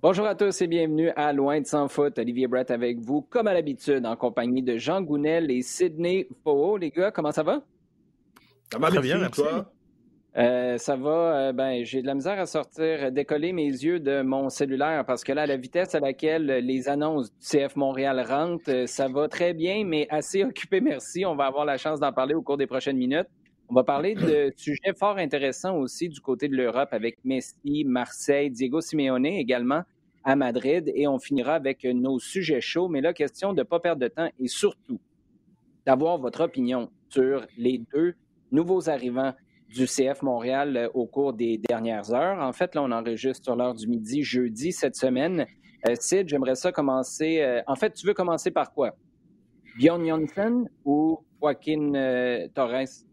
Bonjour à tous et bienvenue à Loin de sans foot. Olivier Brett avec vous, comme à l'habitude, en compagnie de Jean Gounel et Sidney Faux. Les gars, comment ça va? Ça va Très bien, merci. Toi? Euh, ça va, euh, ben, j'ai de la misère à sortir, décoller mes yeux de mon cellulaire parce que là, la vitesse à laquelle les annonces du CF Montréal rentrent, euh, ça va très bien, mais assez occupé, merci. On va avoir la chance d'en parler au cours des prochaines minutes. On va parler de sujets fort intéressants aussi du côté de l'Europe avec Messi, Marseille, Diego Simeone également à Madrid et on finira avec nos sujets chauds. Mais là, question de ne pas perdre de temps et surtout d'avoir votre opinion sur les deux nouveaux arrivants du CF Montréal euh, au cours des dernières heures. En fait, là, on enregistre sur l'heure du midi, jeudi cette semaine. Euh, Sid, j'aimerais ça commencer. Euh, en fait, tu veux commencer par quoi? Bjorn Janssen ou Joaquin Torres?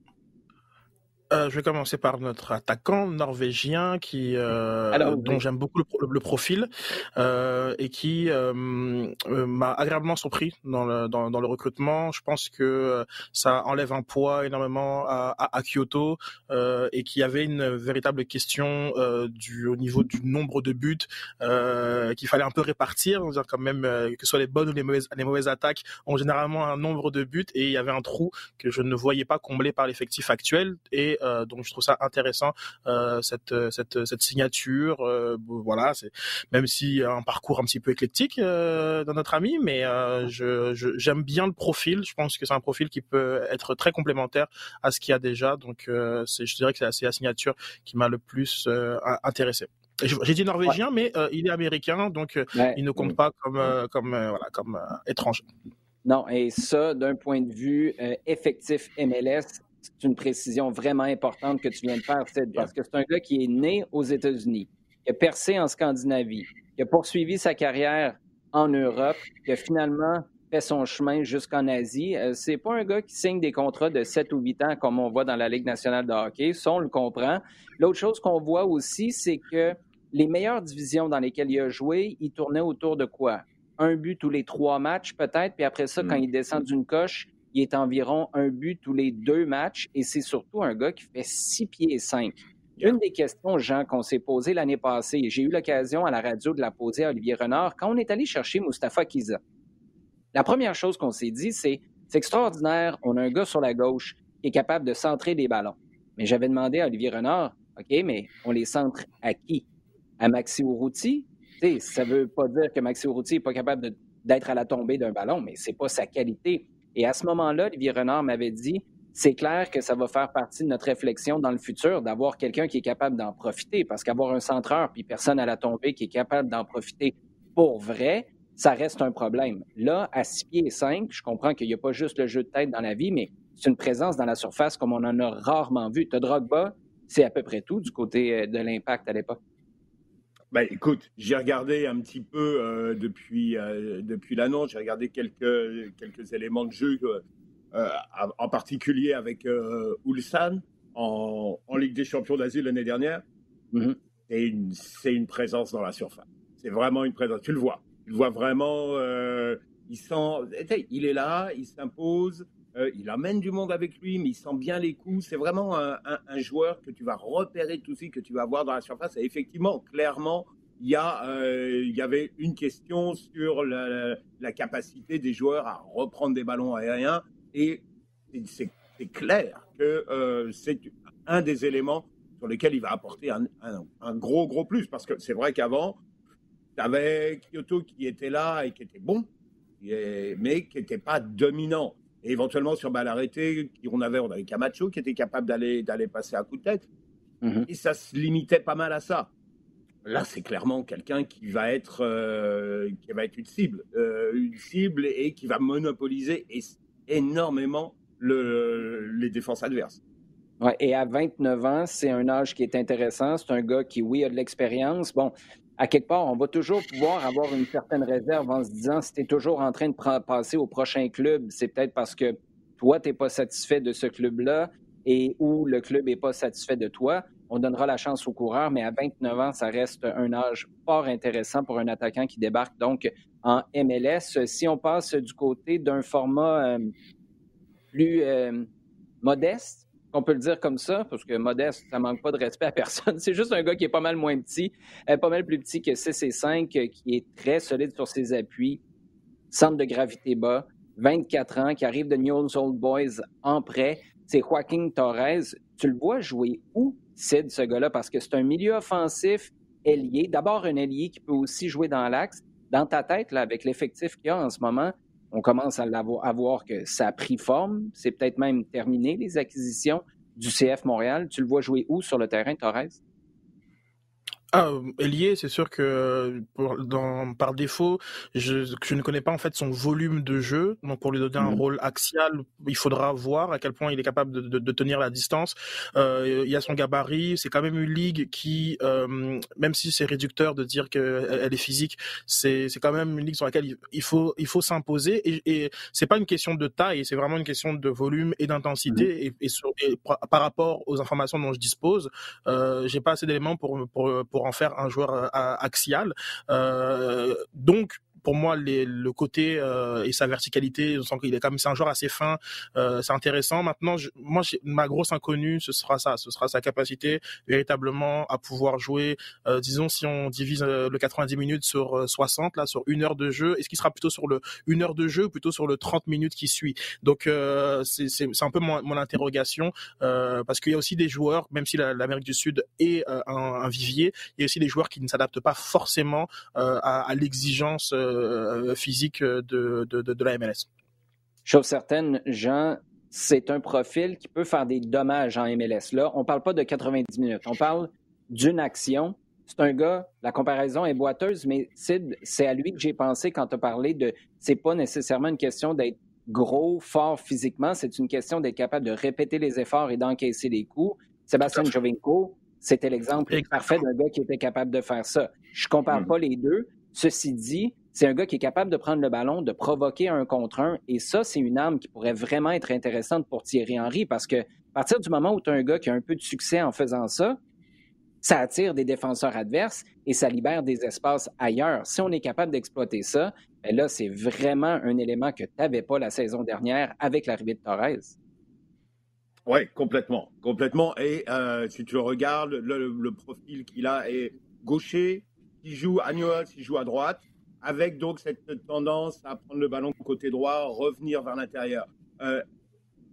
Euh, je vais commencer par notre attaquant norvégien qui euh, dont j'aime beaucoup le, profil euh, et qui m'a agréablement surpris dans le, dans, le recrutement. Je pense que ça enlève un poids énormément à, à, Kyoto et qu'il y avait une véritable question du au niveau du nombre de buts qu'il fallait un peu répartir, dire quand même que ce soit les bonnes ou les mauvaises les mauvaises attaques ont généralement un nombre de buts et il y avait un trou que je ne voyais pas comblé par l'effectif actuel et euh, donc je trouve ça intéressant euh, cette, cette, cette signature. Euh, voilà, c'est même si un parcours un petit peu éclectique dans notre ami, mais je, j'aime bien le profil. Je pense que c'est un profil qui peut être très complémentaire à ce qu'il y a déjà. Donc c'est, je dirais que c'est la signature qui m'a le plus intéressé. J'ai dit norvégien, mais il est américain, donc il ne compte pas comme, comme, voilà, comme étranger. Non, et ça, d'un point de vue effectif MLS, c'est une précision vraiment importante que tu viens de faire, parce que c'est un gars qui est né aux États-Unis, qui a percé en Scandinavie, qui a poursuivi sa carrière en Europe, qui a finalement fait son chemin jusqu'en Asie. Euh, c'est pas un gars qui signe des contrats de 7 ou 8 ans comme on voit dans la Ligue nationale de hockey, ça on le comprend. L'autre chose qu'on voit aussi, c'est que les meilleures divisions dans lesquelles il a joué, il tournait autour de quoi? Un but tous les trois matchs peut-être, puis après ça, quand mm. il descend d'une coche, il est environ un but tous les deux matchs et c'est surtout un gars qui fait six pieds et cinq. Une des questions, Jean, qu'on s'est posées l'année passée, et j'ai eu l'occasion à la radio de la poser à Olivier Renard, quand on est allé chercher Mustapha Kiza. La première chose qu'on s'est dit, c'est c'est extraordinaire, on a un gars sur la gauche qui est capable de centrer des ballons. Mais j'avais demandé à Olivier Renard, OK, mais on les centre à qui? À Maxi Urruti? Ça ne veut pas dire que Maxi Urruti n'est pas capable d'être à la tombée d'un ballon, mais ce n'est pas sa qualité. Et à ce moment-là, Olivier Renard m'avait dit, c'est clair que ça va faire partie de notre réflexion dans le futur d'avoir quelqu'un qui est capable d'en profiter, parce qu'avoir un centreur puis personne à la tombée qui est capable d'en profiter pour vrai, ça reste un problème. Là, à 6 pieds et 5, je comprends qu'il n'y a pas juste le jeu de tête dans la vie, mais c'est une présence dans la surface comme on en a rarement vu. Te Drogba, c'est à peu près tout du côté euh, de l'impact à l'époque. Ben, écoute, j'ai regardé un petit peu euh, depuis, euh, depuis l'annonce, j'ai regardé quelques, quelques éléments de jeu, euh, en particulier avec Ulsan en, en, Ligue des Champions d'Asie l'année dernière. Mm-hmm. C'est une, une, présence dans la surface. C'est vraiment une présence. Tu le vois. Tu le vois vraiment. il sent. Il est là, il s'impose. Euh, il amène du monde avec lui, mais il sent bien les coups. C'est vraiment un, joueur que tu vas repérer tout de suite, que tu vas voir dans la surface. Et effectivement, clairement, il y, euh, y avait une question sur la, capacité des joueurs à reprendre des ballons aériens. Et c'est clair que euh, c'est un des éléments sur lesquels il va apporter un, un gros, gros plus. Parce que c'est vrai qu'avant, tu avais Kyoto qui était là et qui était bon, mais qui n'était pas dominant. Et éventuellement, sur balle arrêtée, on avait, on avait Camacho qui était capable d'aller, d'aller passer à coup de tête. Mhm. Et ça se limitait pas mal à ça. Là, c'est clairement quelqu'un qui va être, euh, qui va être une cible, euh, une cible et qui va monopoliser énormément le, les défenses adverses. Ouais, et à 29 ans, c'est un âge qui est intéressant. C'est un gars qui, oui, a de l'expérience. Bon, à quelque part, on va toujours pouvoir avoir une certaine réserve en se disant si tu es toujours en train de passer au prochain club, c'est peut-être parce que toi, tu n'es pas satisfait de ce club-là et où le club n'est pas satisfait de toi. On donnera la chance aux coureurs, mais à 29 ans, ça reste un âge fort intéressant pour un attaquant qui débarque donc en MLS. Si on passe du côté d'un format euh, plus euh, modeste, On peut le dire comme ça, parce que modeste, ça manque pas de respect à personne. C'est juste un gars qui est pas mal moins petit, euh, pas mal plus petit que 6 et 5, qui est très solide sur ses appuis, centre de gravité bas, 24 ans, qui arrive de New Old Boys en prêt. C'est Joaquin Torres. Tu le vois jouer où, Sid, ce gars-là? Parce que c'est un milieu offensif ailier. D'abord, un ailier qui peut aussi jouer dans l'axe. Dans ta tête, avec l'effectif qu'il y a en ce moment, on commence à, voir que ça a pris forme. C'est peut-être même terminé, les acquisitions du CF Montréal. Tu le vois jouer où sur le terrain, Torres? Ah, Elie, c'est sûr que dans, par défaut, je, je ne connais pas en fait son volume de jeu. Donc pour lui donner un mmh. rôle axial, il faudra voir à quel point il est capable de, de, tenir la distance. Euh, il y a son gabarit. C'est quand même une ligue qui, euh, même si c'est réducteur de dire qu'elle est physique, c'est quand même une ligue sur laquelle il faut il faut s'imposer. Et, et c'est pas une question de taille, c'est vraiment une question de volume et d'intensité. Mmh. Et, et, par rapport aux informations dont je dispose, euh, j'ai pas assez d'éléments pour, pour pour en faire un joueur euh, axial. Euh, donc pour moi le côté euh, et sa verticalité, on sent qu'il est comme c'est un joueur assez fin, euh, c'est intéressant. Maintenant, moi, ma grosse inconnue, ce sera ça, ce sera sa capacité véritablement à pouvoir jouer. Euh, disons si on divise le 90 minutes sur 60, là, sur une heure de jeu, est-ce qu'il sera plutôt sur le une heure de jeu ou plutôt sur le 30 minutes qui suit? Donc c'est un peu mon, mon interrogation parce qu'il y a aussi des joueurs, même si l'Amérique du Sud est un, vivier, il y a aussi des joueurs qui ne s'adaptent pas forcément à, à l'exigence physique de, de, de, la MLS. Chose certaine, Jean, c'est un profil qui peut faire des dommages en MLS. Là, on ne parle pas de 90 minutes, on parle d'une action. C'est un gars, la comparaison est boiteuse, mais c'est à lui que j'ai pensé quand tu as parlé de. C'est pas nécessairement une question d'être gros, fort physiquement, c'est une question d'être capable de répéter les efforts et d'encaisser les coups. Sébastien Jovinko, c'était l'exemple parfait d'un gars qui était capable de faire ça. Je compare mm. pas les deux. Ceci dit, c'est un gars qui est capable de prendre le ballon, de provoquer un contre un. Et ça, c'est une arme qui pourrait vraiment être intéressante pour Thierry Henry parce que à partir du moment où tu as un gars qui a un peu de succès en faisant ça, ça attire des défenseurs adverses et ça libère des espaces ailleurs. Si on est capable d'exploiter ça, ben là, c'est vraiment un élément que tu n'avais pas la saison dernière avec l'arrivée de Torres. Oui, complètement. Complètement. Et euh, si tu regardes, le, profil qu'il a est gaucher, il joue à Newell's, il joue à droite avec donc cette tendance à prendre le ballon côté droit, revenir vers l'intérieur. Euh,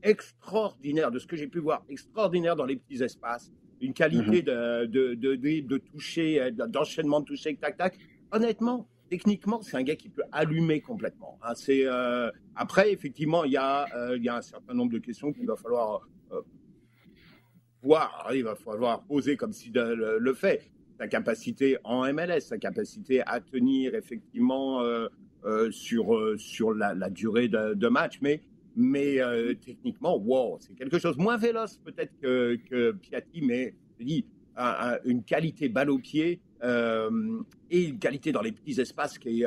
extraordinaire, de ce que j'ai pu voir, extraordinaire dans les petits espaces. Une qualité mhm. de, de, de, toucher, euh, d'enchaînement de toucher, tac, tac. Honnêtement, techniquement, c'est un gars qui peut allumer complètement. Hein. c'est, euh, après, effectivement, il y, a, il y a un certain nombre de questions qu'il va falloir voir. Il va falloir poser comme si le, le fait sa capacité en MLS, sa capacité à tenir effectivement euh, euh, sur, euh, sur la, durée de, match. Mais, mais techniquement, wow, c'est quelque chose moins véloce peut-être que, que Piatti, mais une qualité balle au pied et une qualité dans les petits espaces qui est,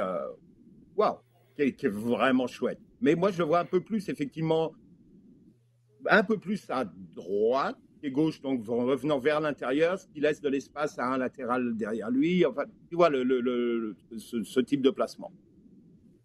wow, qui est, vraiment chouette. Mais moi, je le vois un peu plus, effectivement, un peu plus à droite, gauche, donc revenant vers l'intérieur, ce qui laisse de l'espace à un latéral derrière lui. Enfin, tu vois ce, type de placement.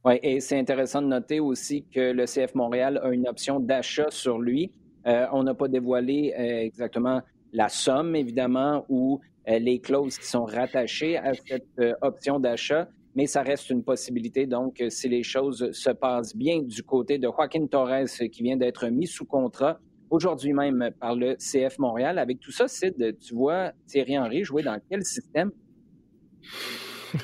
Oui, et c'est intéressant de noter aussi que le CF Montréal a une option d'achat sur lui. Euh, on n'a pas dévoilé euh, exactement la somme, évidemment, ou euh, les clauses qui sont rattachées à cette option d'achat, mais ça reste une possibilité. Donc, si les choses se passent bien du côté de Joaquin Torres, qui vient d'être mis sous contrat, aujourd'hui même par le CF Montréal. Avec tout ça, Sid, tu vois Thierry Henry jouer dans quel système?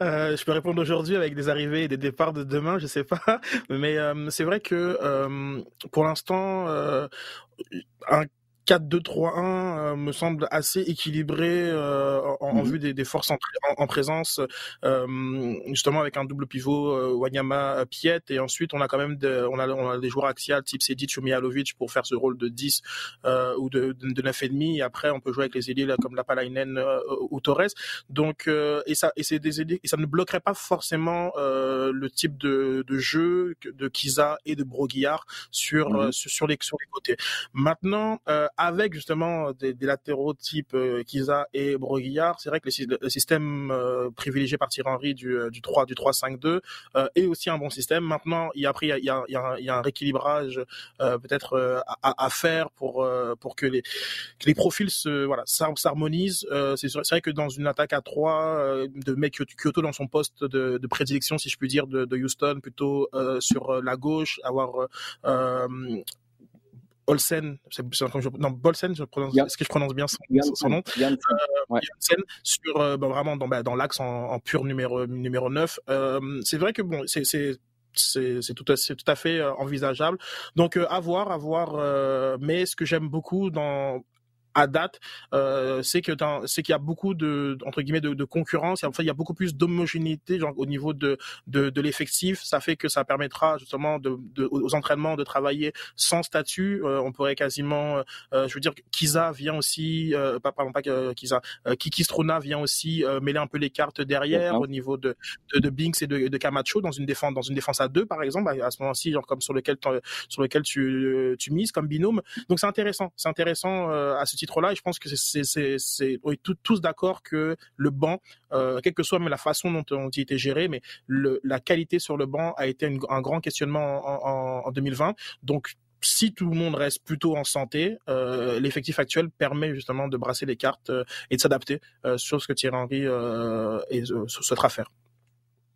Euh, je peux répondre aujourd'hui avec des arrivées et des départs de demain, je sais pas. Mais euh, c'est vrai que euh, pour l'instant, un 4-2-3-1 euh, me semble assez équilibré euh, en, mmh vue des, des forces en, en, présence, euh, justement avec un double pivot Wanyama Piet et ensuite on a quand même on, a, on a des joueurs axiales type Sedic ou Mihalovic pour faire ce rôle de 10 ou de, de, de 9,5 et après on peut jouer avec les ailiers comme Lapalainen ou Torres. Donc et ça et c'est des ailiers et ça ne bloquerait pas forcément le type de, de jeu de Kiza et de Broguillard sur, mmh sur, les sur les côtés. Maintenant avec justement des, latéraux type Kiza et Broguillard, c'est vrai que le, système privilégié par Thierry Henry du, du 3 du 3-5-2 est aussi un bon système. Maintenant, il y a après il y a, y a, y a un rééquilibrage peut-être à, à, faire pour pour que les que les profils se voilà s'harmonisent. c'est vrai que dans une attaque à 3 de mec Kyoto dans son poste de, de prédilection, si je puis dire, de, de Houston, plutôt sur la gauche, avoir Olsen, non Bolsen, je prononce, est-ce que je prononce bien son, son nom? Euh, sur euh, bah, vraiment dans, bah, dans l'axe en, en, pur numéro numéro 9. Euh, c'est vrai que bon, c'est c'est c'est tout, à, tout à fait euh, envisageable. Donc euh, à voir, à voir. Euh, mais ce que j'aime beaucoup dans à date, euh, c'est que c'est qu'il y a beaucoup de entre guillemets de, de concurrence. En fait, il y a beaucoup plus d'homogénéité au niveau de de, de l'effectif. Ça fait que ça permettra justement de, de, aux entraînements de travailler sans statut. Euh, on pourrait quasiment, euh, je veux dire, Kiza vient aussi, euh, pas pardon pas Kiza, Kiki Strona vient aussi mêler un peu les cartes derrière au niveau de, de, de Binks et de, de Camacho dans une défense dans une défense à deux par exemple à, ce moment-ci, genre comme sur lequel sur lequel tu tu mises comme binôme. Donc c'est intéressant, c'est intéressant à ce titre-là. Et je pense que c'est tous d'accord que le banc, euh, quelle que soit mais la façon dont, on il était géré, mais le, la qualité sur le banc a été un grand questionnement en, en, 2020. Donc si tout le monde reste plutôt en santé, euh, l'effectif actuel permet justement de brasser les cartes euh, et de s'adapter euh, sur ce que Thierry Henry souhaitera faire.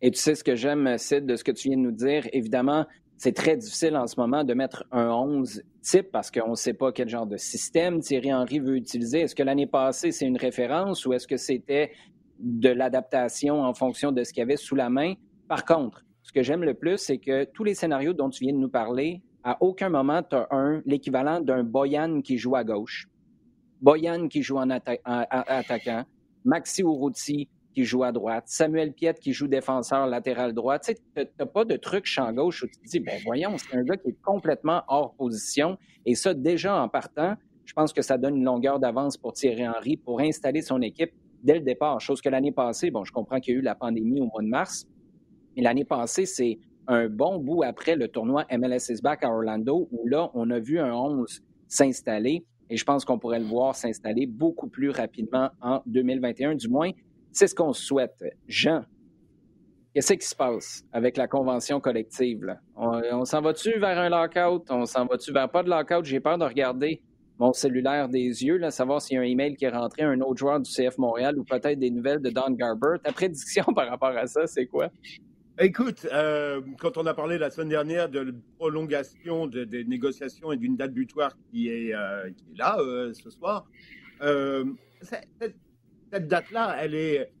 Et tu sais ce que j'aime, Sid, de ce que tu viens de nous dire. Évidemment, c'est très difficile en ce moment de mettre un 11 type parce qu'on ne sait pas quel genre de système Thierry Henry veut utiliser. Est-ce que l'année passée, c'est une référence ou est-ce que c'était de l'adaptation en fonction de ce qu'il y avait sous la main? Par contre, ce que j'aime le plus, c'est que tous les scénarios dont tu viens de nous parler, à aucun moment, tu as un, l'équivalent d'un Boyan qui joue à gauche, Boyan qui joue en, attaquant, Maxi Urruti qui joue à droite, Samuel Piette qui joue défenseur latéral droit. Tu sais, n'as pas de truc champ gauche où tu te dis, ben voyons, c'est un gars qui est complètement hors position. Et ça, déjà en partant, je pense que ça donne une longueur d'avance pour Thierry Henry pour installer son équipe dès le départ. Chose que l'année passée, bon, je comprends qu'il y a eu la pandémie au mois de mars, mais l'année passée, c'est un bon bout après le tournoi MLS is back à Orlando où là, on a vu un 11 s'installer. Et je pense qu'on pourrait le voir s'installer beaucoup plus rapidement en 2021, du moins c'est ce qu'on souhaite. Jean, qu'est-ce qui se passe avec la convention collective? On, s'en va-tu vers un lockout? On s'en va-tu vers pas de lockout? J'ai peur de regarder mon cellulaire des yeux, là, savoir s'il y a un email qui est rentré, un autre joueur du CF Montréal ou peut-être des nouvelles de Don Garber. Ta prédiction par rapport à ça, c'est quoi? Écoute, euh, quand on a parlé la semaine dernière de prolongation des négociations et d'une date butoir qui est, euh, là euh, ce soir, date-là, elle est,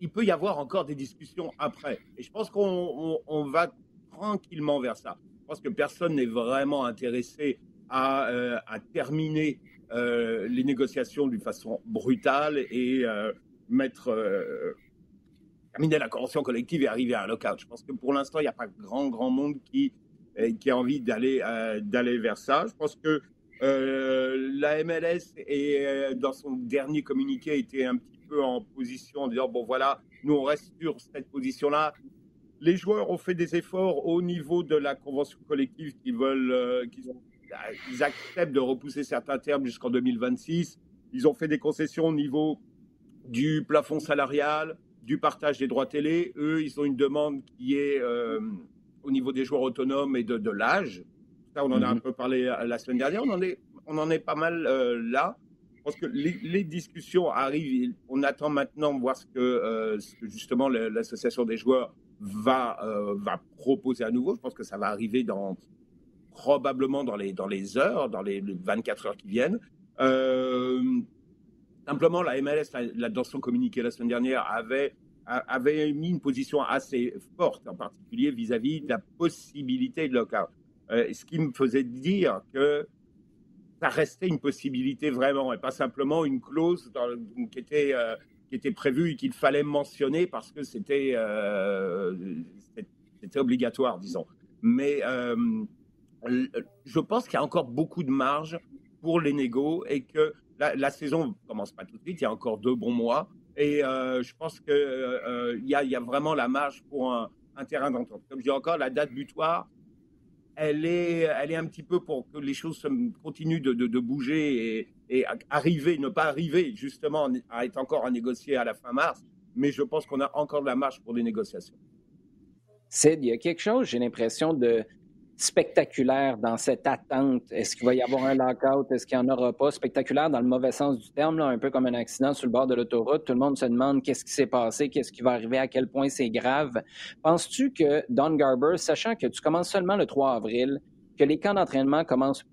il peut y avoir encore des discussions après. Et je pense qu'on va tranquillement vers ça. Je pense que personne n'est vraiment intéressé à, euh, terminer euh, les négociations d'une façon brutale et euh, mettre terminer la convention collective et arriver à un lockout. Je pense que pour l'instant, il n'y a pas grand grand monde qui qui a envie d'aller d'aller vers ça. Je pense que euh, la MLS, est, euh, dans son dernier communiqué, était un petit peu en position en disant bon voilà, nous on reste sur cette position-là. Les joueurs ont fait des efforts au niveau de la convention collective qui veulent, euh, qu'ils ils acceptent de repousser certains termes jusqu'en 2026. Ils ont fait des concessions au niveau du plafond salarial, du partage des droits télé. Eux, ils ont une demande qui est au niveau des joueurs autonomes et de l'âge on en a un mhm. peu parlé euh, la semaine dernière. On en est, on en est pas mal euh, là. Je pense que les, discussions arrivent. On attend maintenant voir ce que, euh, justement l'association des joueurs va, va proposer à nouveau. Je pense que ça va arriver dans probablement dans les, dans les heures, dans les 24 heures qui viennent. simplement, la MLS, la, dans son communiqué la semaine dernière, avait avait mis une position assez forte, en particulier vis-à-vis -vis de la possibilité de lockout. Euh, ce qui me faisait dire que ça restait une possibilité vraiment et pas simplement une clause qui, était, euh, qui était prévue et qu'il fallait mentionner parce que c'était euh, obligatoire, disons. Mais je pense qu'il y a encore beaucoup de marge pour les négos et que la, saison ne commence pas tout de suite, il y a encore deux bons mois. Et je pense qu'il y, a, y a vraiment la marge pour un terrain d'entente. Comme je dis encore, la date butoir, elle est, elle est un petit peu pour que les choses continuent de, de, bouger et, et, arriver, ne pas arriver justement à être encore à négocier à la fin mars. Mais je pense qu'on a encore de la marge pour les négociations. Sid, il y a quelque chose, j'ai l'impression, de spectaculaire dans cette attente. Est-ce qu'il va y avoir un lockout? Est-ce qu'il n'y en aura pas? Spectaculaire dans le mauvais sens du terme, là, un peu comme un accident sur le bord de l'autoroute. Tout le monde se demande qu'est-ce qui s'est passé, qu'est-ce qui va arriver, à quel point c'est grave. Penses-tu que Don Garber, sachant que tu commences seulement le 3 avril, que les camps d'entraînement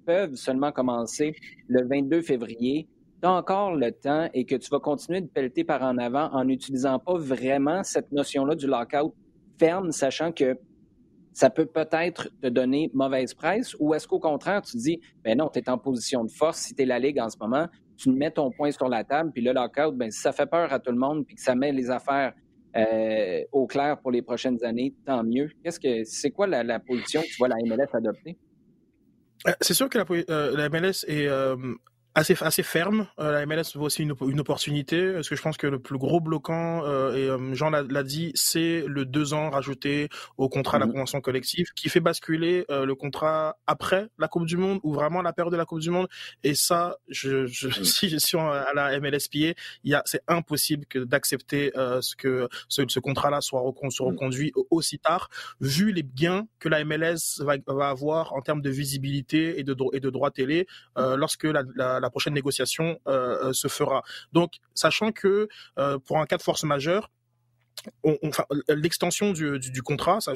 peuvent seulement commencer le 22 février, tu as encore le temps et que tu vas continuer de pelleter par en avant en n'utilisant pas vraiment cette notion-là du lockout ferme, sachant que ça peut peut-être te donner mauvaise presse ou est-ce qu'au contraire, tu dis, ben non, tu es en position de force, si tu es la Ligue en ce moment, tu mets ton point sur la table, puis le lockout, ben, si ça fait peur à tout le monde, puis que ça met les affaires euh, au clair pour les prochaines années, tant mieux. Qu'est-ce que c'est quoi la, position que tu vois la MLS adopter? Euh, c'est sûr que la, euh, la MLS est assez assez ferme. Euh, la MLS voit aussi une, une, opportunité. Parce que je pense que le plus gros bloquant, euh, et euh, Jean l'a dit, c'est le deux ans rajouté au contrat de la mhm. convention collective, qui fait basculer le contrat après la Coupe du Monde ou vraiment la période de la Coupe du Monde. Et ça, je, je si je suis à la MLSPA, c'est impossible que d'accepter ce que ce, ce contrat-là soit, soit reconduit aussi tard, vu les gains que la MLS va, va avoir en termes de visibilité et de et de droits télé lorsque la, la la prochaine négociation euh, euh, se fera. Donc, sachant que euh, pour un cas de force majeure, l'extension du, contrat ça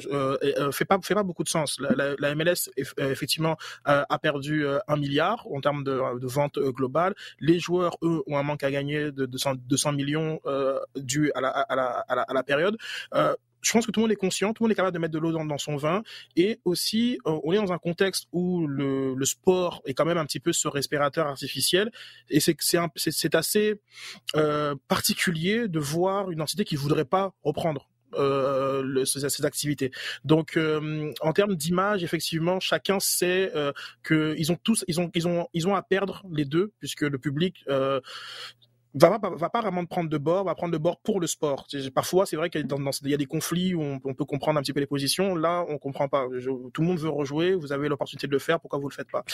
fait pas fait pas beaucoup de sens. La, MLS effectivement a perdu un milliard en termes de, vente globale. Les joueurs eux ont un manque à gagner de 200, millions dû la, à la période je pense que tout le monde est conscient, tout le monde est capable de mettre de l'eau dans, son vin. Et aussi, euh, on est dans un contexte où le, sport est quand même un petit peu ce respirateur artificiel. Et c'est assez euh, particulier de voir une entité qui voudrait pas reprendre. Euh, ces, activités. Donc, euh, en termes d'image, effectivement, chacun sait euh, que ils ont tous, ils ont, ils ont, ils ont à perdre les deux, puisque le public va pas, va pas vraiment prendre de bord, va prendre de bord pour le sport. Parfois, c'est vrai qu'il y a des conflits où on, peut comprendre un petit peu les positions. Là, on comprend pas. tout le monde veut rejouer. Vous avez l'opportunité de le faire. Pourquoi vous le faites pas?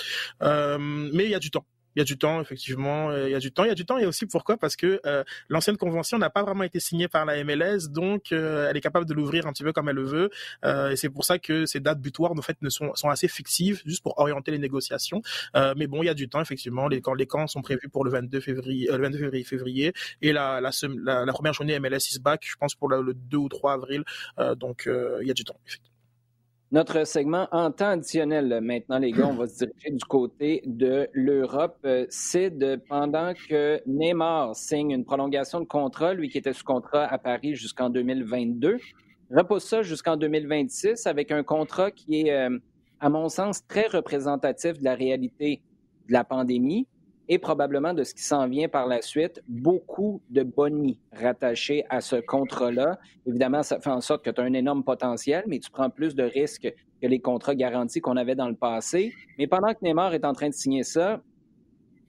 Euh, Mais il y a du temps. Il y a du temps, effectivement. Euh, il y a du temps. Il y a du temps. Et aussi pourquoi? Parce que euh, l'ancienne convention n'a pas vraiment été signée par la MLS, donc euh, elle est capable de l'ouvrir un petit peu comme elle le veut. et c'est pour ça que ces dates butoirs, en fait, ne sont, sont assez fictives, juste pour orienter les négociations. mais bon, il y a du temps, effectivement. Les camps, les camps sont prévus pour le 22 février, le 22 février, février et la, la, la, première journée MLS is back, je pense pour le, le 2 ou 3 avril. donc, il y a du temps, effectivement. Notre segment en temps additionnel, maintenant, les gars, on va se diriger du côté de l'Europe. C'est pendant que Neymar signe une prolongation de contrat, lui qui était sous contrat à Paris jusqu'en 2022, repousse ça jusqu'en 2026 avec un contrat qui est, euh, à mon sens, très représentatif de la réalité de la pandémie et probablement de ce qui s'en vient par la suite, beaucoup de bonnies rattachés à ce contrat-là. Évidemment, ça fait en sorte que tu as un énorme potentiel, mais tu prends plus de risques que les contrats garantis qu'on avait dans le passé. Mais pendant que Neymar est en train de signer ça,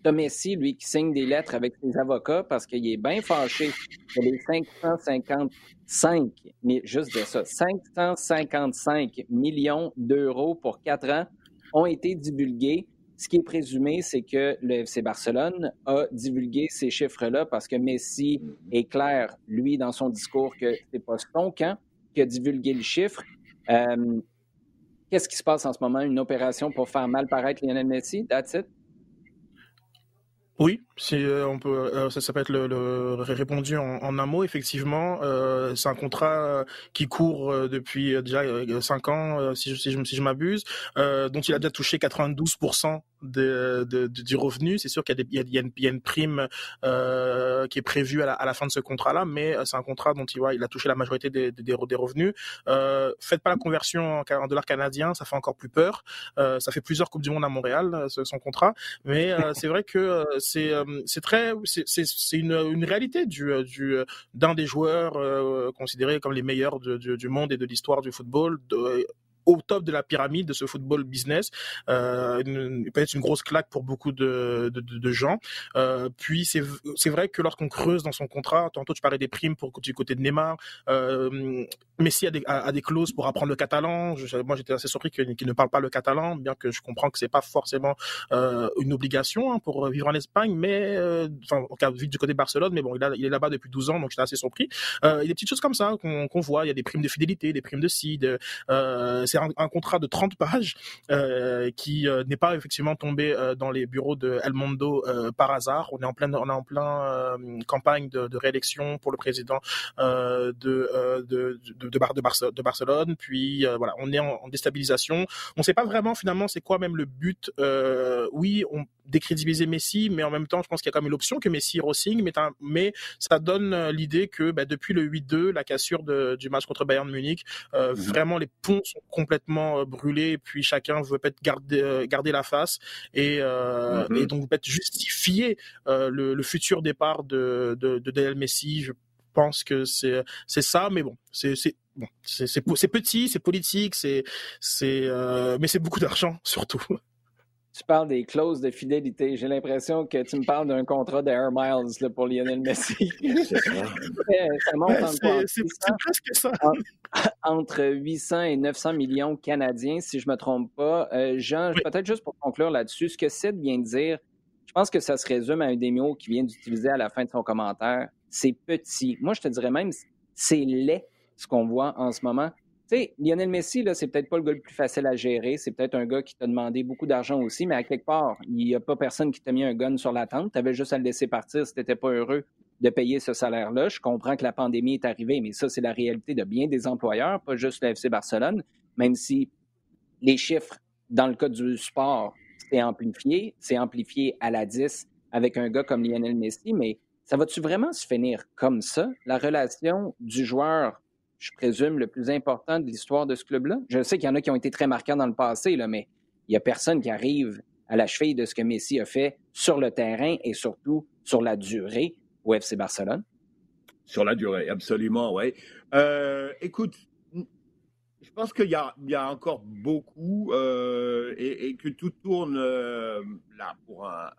tu Messi, lui, qui signe des lettres avec ses avocats parce qu'il est bien fâché que les 555, mais juste de ça, 555 millions d'euros pour quatre ans ont été divulgués ce qui est présumé, c'est que le FC Barcelone a divulgué ces chiffres-là parce que Messi est clair, lui, dans son discours, que c'est pas son camp qui a divulgué le chiffre. Euh, qu'est-ce qui se passe en ce moment? Une opération pour faire mal paraître Lionel Messi? That's it? Oui, euh, on peut, euh, ça, peut être le, répondu en, un mot. Effectivement, euh, c'est un contrat qui court depuis déjà cinq ans, si je, si je, si je m'abuse, dont il a déjà touché 92% de, de, du revenu. C'est sûr qu'il y, y, y, a une prime euh, qui est prévue à la, à la fin de ce contrat-là, mais c'est un contrat dont il, il a touché la majorité des, des, des revenus. Euh, faites pas la conversion en, en dollars canadiens, ça fait encore plus peur. Euh, ça fait plusieurs coupes du monde à Montréal, son contrat, mais c'est vrai que c'est très c'est une, une réalité du du d'un des joueurs considérés comme les meilleurs du, du monde et de l'histoire du football. De, au top de la pyramide de ce football business. Euh, peut-être une grosse claque pour beaucoup de, de, gens. Euh, puis c'est vrai que lorsqu'on creuse dans son contrat, tantôt tu parlais des primes pour du côté de Neymar, euh, Messi a des, clauses pour apprendre le catalan. moi, j'étais assez surpris qu'il ne parle pas le catalan, bien que je comprends que c'est pas forcément une obligation hein, pour vivre en Espagne, mais enfin, en cas vite du côté de Barcelone, mais bon, il, est là-bas depuis 12 ans, donc j'étais assez surpris. Il y a des petites choses comme ça qu'on voit. Il y a des primes de fidélité, des primes de CID. Euh, c'est un, un, contrat de 30 pages euh, qui euh, n'est pas effectivement tombé dans les bureaux de El Mondo par hasard. On est en plein, on est en plein campagne de, de, réélection pour le président de, de, de, de, de, de Barcelone. Puis voilà, on est en, en déstabilisation. On ne sait pas vraiment finalement c'est quoi même le but. oui, on décrédibiliser Messi, mais en même temps, je pense qu'il y a quand même l'option que Messi re-signe, mais, mais, ça donne euh, l'idée que bah, depuis le 8-2, la cassure de, du match contre Bayern Munich, euh, mhm. vraiment les ponts sont complètement euh, brûlés, et puis chacun veut peut-être garder, garder la face, et, mhm. et donc peut-être justifier le, le, futur départ de, de, de Messi. Je pense que c'est ça, mais bon, c'est c'est bon, c'est petit, c'est politique, c'est c'est mais c'est beaucoup d'argent surtout tu parles des clauses de fidélité. J'ai l'impression que tu me parles d'un contrat d'Air Miles là, pour Lionel Messi. ça monte C'est presque ça. Entre 800 et 900 millions canadiens, si je ne me trompe pas. Euh, Jean, peut-être juste pour conclure là-dessus, ce que Sid vient de dire, je pense que ça se résume à un des mots qu'il vient d'utiliser à la fin de son commentaire. C'est petit. Moi, je te dirais même, c'est laid ce qu'on voit en ce moment. Tu sais, Lionel Messi, là, c'est peut-être pas le gars le plus facile à gérer. C'est peut-être un gars qui t'a demandé beaucoup d'argent aussi, mais à quelque part, il n'y a pas personne qui t'a mis un gun sur la tente. Tu avais juste à le laisser partir si tu pas heureux de payer ce salaire-là. Je comprends que la pandémie est arrivée, mais ça, c'est la réalité de bien des employeurs, pas juste le FC Barcelone, même si les chiffres, dans le cas du sport, c'est amplifié. C'est amplifié à la 10 avec un gars comme Lionel Messi, mais ça va-tu vraiment se finir comme ça? La relation du joueur je présume, le plus important de l'histoire de ce club-là. Je sais qu'il y en a qui ont été très marquants dans le passé, là, mais il n'y a personne qui arrive à la cheville de ce que Messi a fait sur le terrain et surtout sur la durée au FC Barcelone. Sur la durée, absolument, oui. Euh, écoute, je pense qu'il y, a encore beaucoup euh, et, que tout tourne euh, là pour un,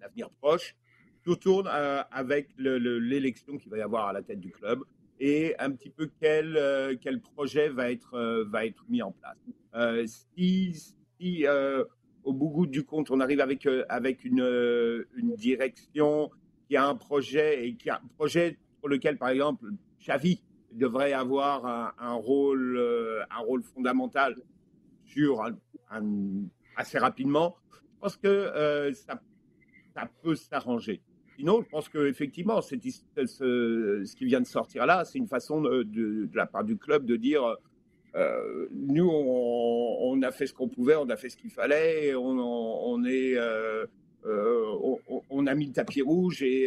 avenir proche. Tout tourne avec l'élection qu'il va y avoir à la tête du club et un petit peu quel, euh, quel projet va être, euh, va être mis en place. Euh, si, si au bout du compte, on arrive avec, avec une, une direction qui a un projet et qui a un projet pour lequel, par exemple, Xavi devrait avoir un, rôle, un rôle fondamental sur assez rapidement, je pense que ça, ça peut s'arranger. Sinon, je pense qu'effectivement, ce, ce qui vient de sortir là, c'est une façon de, de, la part du club de dire euh, nous, on, a fait ce qu'on pouvait, on a fait ce qu'il fallait, on, on est. Euh, euh, on, a mis le tapis rouge et,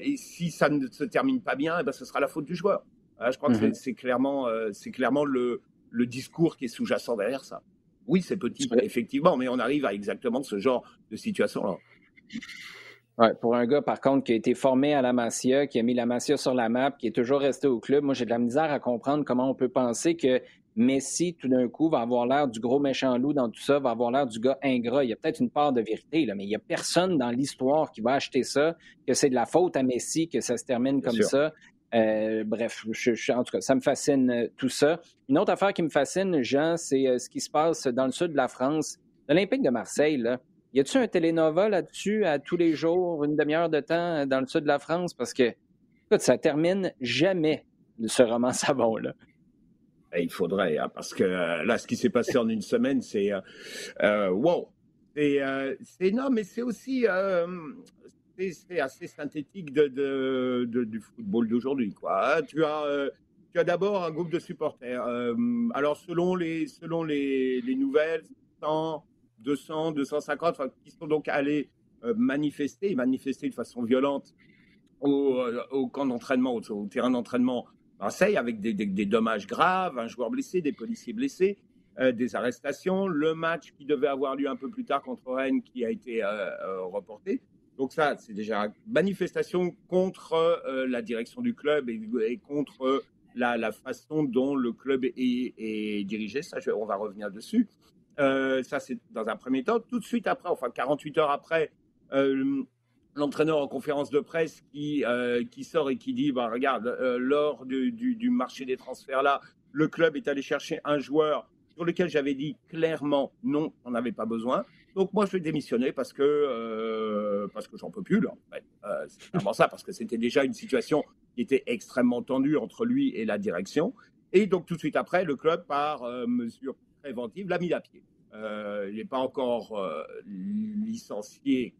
et, si ça ne se termine pas bien, eh ben, ce sera la faute du joueur. je crois que mhm. c'est clairement, c'est clairement le, le discours qui est sous-jacent derrière ça. Oui, c'est petit, effectivement, mais on arrive à exactement ce genre de situation-là. Ouais, pour un gars, par contre, qui a été formé à la Masia, qui a mis la Masia sur la map, qui est toujours resté au club, moi, j'ai de la misère à comprendre comment on peut penser que Messi, tout d'un coup, va avoir l'air du gros méchant loup dans tout ça, va avoir l'air du gars ingrat. Il y a peut-être une part de vérité, là, mais il n'y a personne dans l'histoire qui va acheter ça, que c'est de la faute à Messi, que ça se termine comme ça. Euh, bref, je, en tout cas, ça me fascine euh, tout ça. Une autre affaire qui me fascine, Jean, c'est euh, ce qui se passe dans le sud de la France. L'Olympique de Marseille, là, y a-tu un télénova là-dessus à tous les jours, une demi-heure de temps dans le sud de la France? Parce que, écoute, ça termine jamais, ce roman savon-là. Eh, il faudrait, hein, parce que euh, là, ce qui s'est passé en une semaine, c'est euh, euh wow. C'est euh, énorme, mais c'est aussi c'est assez synthétique de, du football d'aujourd'hui. Hein. Tu as, tu as d'abord un groupe de supporters. alors, selon les, selon les, les nouvelles, 200, 250, qui sont donc allés euh, manifester, manifester de façon violente au, euh, camp d'entraînement, au, terrain d'entraînement Marseille, avec des, dommages graves, un joueur blessé, des policiers blessés, euh, des arrestations, le match qui devait avoir lieu un peu plus tard contre Rennes qui a été reporté. Donc ça, c'est déjà une manifestation contre la direction du club et, contre la, façon dont le club est, est dirigé. Ça, on va revenir dessus. Euh, ça, c'est dans un premier temps. Tout de suite après, enfin 48 heures après, euh, l'entraîneur en conférence de presse qui, qui sort et qui dit bah, Regarde, lors du, du, marché des transferts là, le club est allé chercher un joueur sur lequel j'avais dit clairement non, on n'avait pas besoin. Donc moi, je vais démissionner parce que euh, parce que j'en peux plus. Euh, c'est vraiment ça, parce que c'était déjà une situation qui était extrêmement tendue entre lui et la direction. Et donc tout de suite après, le club, par euh, mesure préventive, l'a mis à pied. il n'est pas encore licencié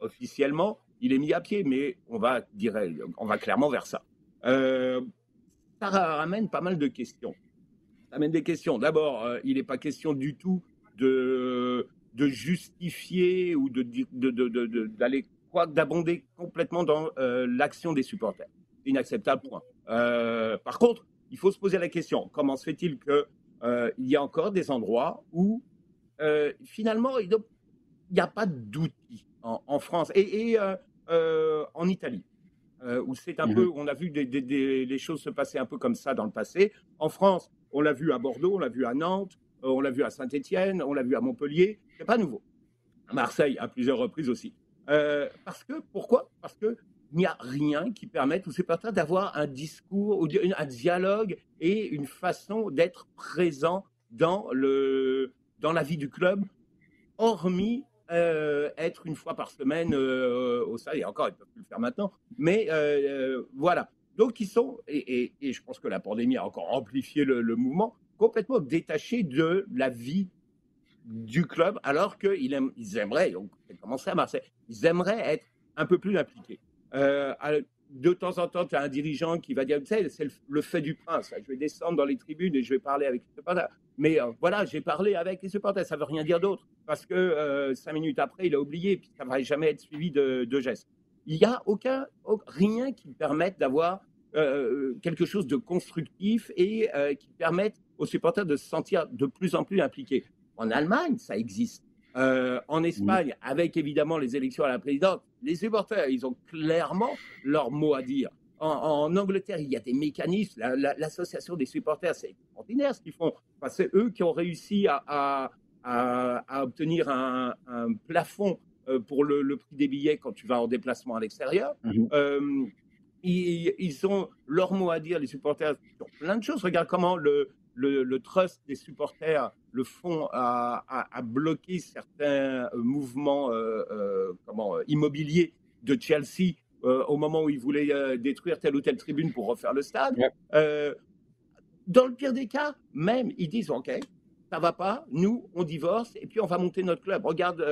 officiellement, il est mis à pied, mais on va, dirais, on va clairement vers ça. ça ramène pas mal de questions. Ça amène des questions. D'abord, il n'est pas question du tout de de justifier ou de d'aller quoi d'abonder complètement dans euh, l'action des supporters. Inacceptable point. Euh, par contre, il faut se poser la question comment se fait-il que euh, il y a encore des endroits où finalement il n'y a pas d'outils en, France et, et en Italie. où c'est un mmh peu, on a vu des, les choses se passer un peu comme ça dans le passé. En France, on l'a vu à Bordeaux, on l'a vu à Nantes, on l'a vu à Saint-Étienne, on l'a vu à Montpellier. C'est pas nouveau. Marseille à plusieurs reprises aussi. Euh, parce que pourquoi? Parce que il n'y a rien qui permette aux supporters d'avoir un discours, ou un dialogue et une façon d'être présent dans le dans la vie du club, hormis euh, être une fois par semaine euh, au stade. Et encore, ils peuvent plus le faire maintenant. Mais voilà. Donc, ils sont, et, je pense que la pandémie a encore amplifié le mouvement, complètement détachés de la vie du club, alors qu'ils ils aimeraient, on commencé à Marseille, ils aimeraient être un peu plus impliqués. Euh, de temps en temps, tu as un dirigeant qui va dire, tu sais, c'est le, fait du prince, je vais descendre dans les tribunes et je vais parler avec les supporters. Mais euh, voilà, j'ai parlé avec les supporters, ça veut rien dire d'autre, parce que euh, cinq minutes après, il a oublié, puis ça ne va jamais être suivi de, de gestes. Il n'y a aucun, rien qui permette d'avoir quelque chose de constructif et qui permette aux supporters de se sentir de plus en plus impliqués. En Allemagne, ça existe. En Espagne, avec évidemment les élections à la présidence, les supporters, ils ont clairement leur mot à dire. En, Angleterre, il y a des mécanismes. L'association des supporters, c'est extraordinaire ce qu'ils font. c'est eux qui ont réussi à, obtenir un, plafond euh, pour le, prix des billets quand tu vas en déplacement à l'extérieur. Mhm. Euh, ils, ils, ont leur mot à dire, les supporters, sur plein de choses. Regarde comment le, le, trust des supporters, le fond a, bloqué certains mouvements euh, euh, comment, immobiliers de Chelsea euh, au moment où ils voulaient détruire telle ou telle tribune pour refaire le stade. dans le pire des cas, même, ils disent OK, ça va pas, nous, on divorce et puis on va monter notre club. Regarde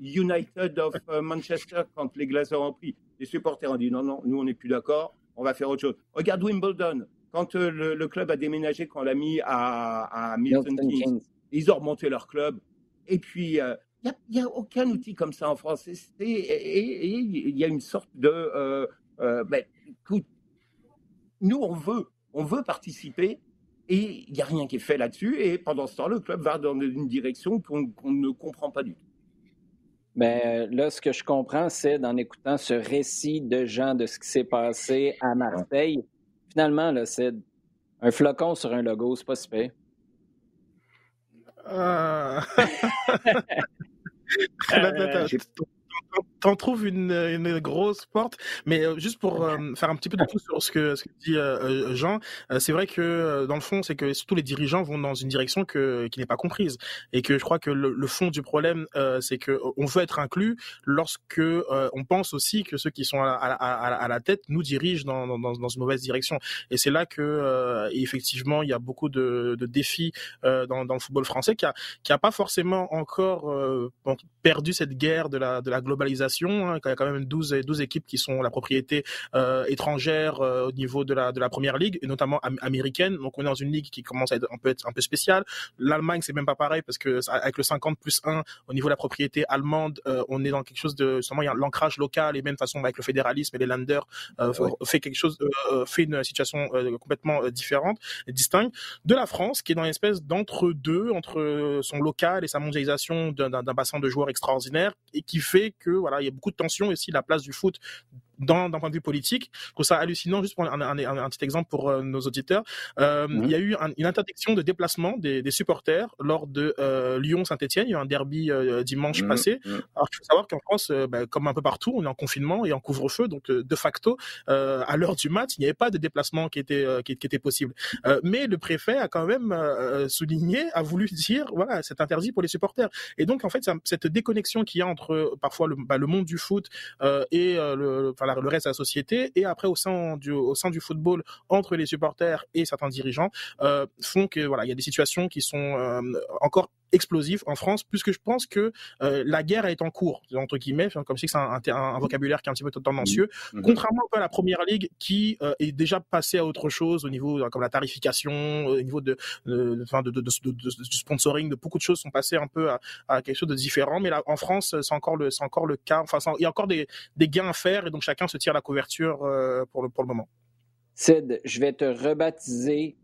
United of Manchester quand les Glazers ont pris. Les supporters ont dit non, non, nous, on n'est plus d'accord, on va faire autre chose. Regarde Wimbledon. Quand euh, le, club a déménagé, quand on l'a mis à, Milton, Keynes, ils ont remonté leur club. Et puis, il euh, n'y a, aucun outil comme ça en France. Et il y a une sorte de... Euh, ben, écoute, nous, on veut, on veut participer. Et il n'y a rien qui est fait là-dessus. Et pendant ce temps, le club va dans une direction qu'on ne comprend pas du tout. Ben, là, ce que je comprends, c'est d'en écoutant ce récit de gens de ce qui s'est passé à Marseille, finalement, là, c'est un flocon sur un logo, c'est pas super. Ah. euh, t'en trouves une, une, grosse porte, mais euh, juste pour euh, faire un petit peu de tout sur ce que, ce que dit euh, Jean, c'est vrai que dans le fond, c'est que surtout les dirigeants vont dans une direction que, qui n'est pas comprise, et que je crois que le, le fond du problème, c'est que on veut être inclus lorsque on pense aussi que ceux qui sont à, à, à, à la tête nous dirigent dans, dans, dans, une mauvaise direction, et c'est là que effectivement il y a beaucoup de, de défis dans, dans le football français qui a, qui a pas forcément encore perdu cette guerre de la, de la globalisation Hein, il y a quand même 12, 12 équipes qui sont la propriété euh, étrangère euh, au niveau de la, de la première ligue, et notamment américaine. Donc on est dans une ligue qui commence à être un peu, un peu spéciale. L'Allemagne, c'est même pas pareil parce que avec le 50 plus 1 au niveau de la propriété allemande, euh, on est dans quelque chose de, seulement il y a l'ancrage local et même façon avec le fédéralisme et les Länder fait quelque chose, fait une situation complètement différente et distincte de la France qui est dans une espèce d'entre-deux entre son local et sa mondialisation d'un bassin de joueurs extraordinaire et qui fait que voilà il y a beaucoup de tensions. Ici, la place du foot d'un point de vue politique. Je trouve ça hallucinant. Juste pour un, un, un, petit exemple pour euh, nos auditeurs, euh, mhm. il y a eu une interdiction de déplacement des, des supporters lors de euh, Lyon-Saint-Etienne. Il y a eu un derby euh, dimanche mhm. passé. Mhm. Alors, il faut savoir qu'en France, bah, comme un peu partout, on est en confinement et en couvre-feu, donc de facto, à l'heure du match, il n'y avait pas de déplacement qui était qui, qui était possible. mais le préfet a quand même souligné, a voulu dire, voilà, c'est interdit pour les supporters. Et donc, en fait, cette déconnexion qu'il y a entre parfois le, bah, le monde du foot et le, enfin, le reste de la société. Et après au sein du, au sein du football entre les supporters et certains dirigeants euh, font que voilà il y a des situations qui sont euh, encore explosif en France, puisque je pense que euh, la guerre est en cours, entre guillemets, comme si c'est un, un, vocabulaire qui est un petit peu tendancieux, mmh. Mmh. contrairement à la première ligue qui euh, est déjà passée à autre chose au niveau euh, comme la tarification, au niveau de, de, de, de, du sponsoring, de beaucoup de choses sont passées un peu à, à, quelque chose de différent. Mais là, en France, c'est encore le, c'est encore le cas. Enfin, il y a encore des, des gains à faire et donc chacun se tire la couverture pour le pour le moment. Sid, je vais te rebaptiser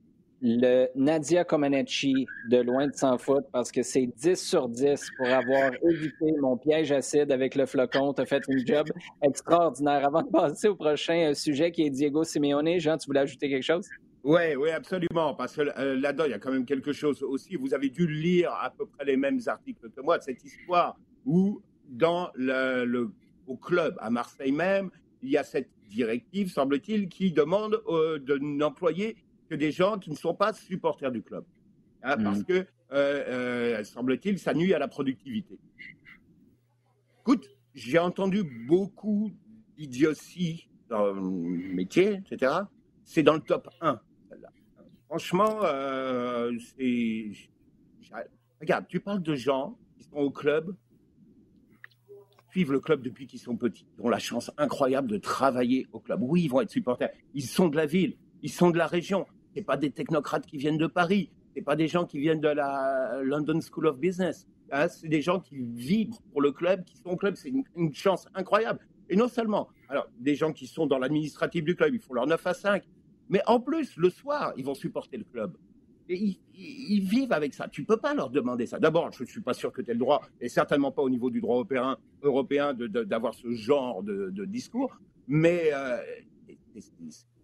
le Nadia Comaneci de loin de s'en foutre parce que c'est 10 sur 10 pour avoir évité mon piège acide avec le flocon. Tu as fait une job extraordinaire. Avant de passer au prochain euh, sujet qui est Diego Simeone, Jean, tu voulais ajouter quelque chose? Oui, oui, absolument. Parce que euh, là-dedans, il y a quand même quelque chose aussi. Vous avez dû lire à peu près les mêmes articles que moi de cette histoire où, dans le, au club, à Marseille même, il y a cette directive, semble-t-il, qui demande euh, de que des gens qui ne sont pas supporters du club. Hein, parce mmh. que, euh, euh, semble-t-il, ça nuit à la productivité. Écoute, j'ai entendu beaucoup d'idioties dans le métier, etc. C'est dans le top 1. Franchement, euh, c'est. Regarde, tu parles de gens qui sont au club, suivent le club depuis qu'ils sont petits, ils ont la chance incroyable de travailler au club. Oui, ils vont être supporters. Ils sont de la ville, ils sont de la région. C'est pas des technocrates qui viennent de Paris. C'est pas des gens qui viennent de la London School of Business. Hein, c'est des gens qui vivent pour le club, qui sont au club. C'est une, chance incroyable. Et non seulement, alors, des gens qui sont dans l'administratif du club, ils font leur 9 à 5. Mais en plus, le soir, ils vont supporter le club. Et ils, vivent avec ça. Tu peux pas leur demander ça. D'abord, je ne suis pas sûr que tu aies le droit, et certainement pas au niveau du droit européen, européen d'avoir ce genre de, discours, mais euh, c'est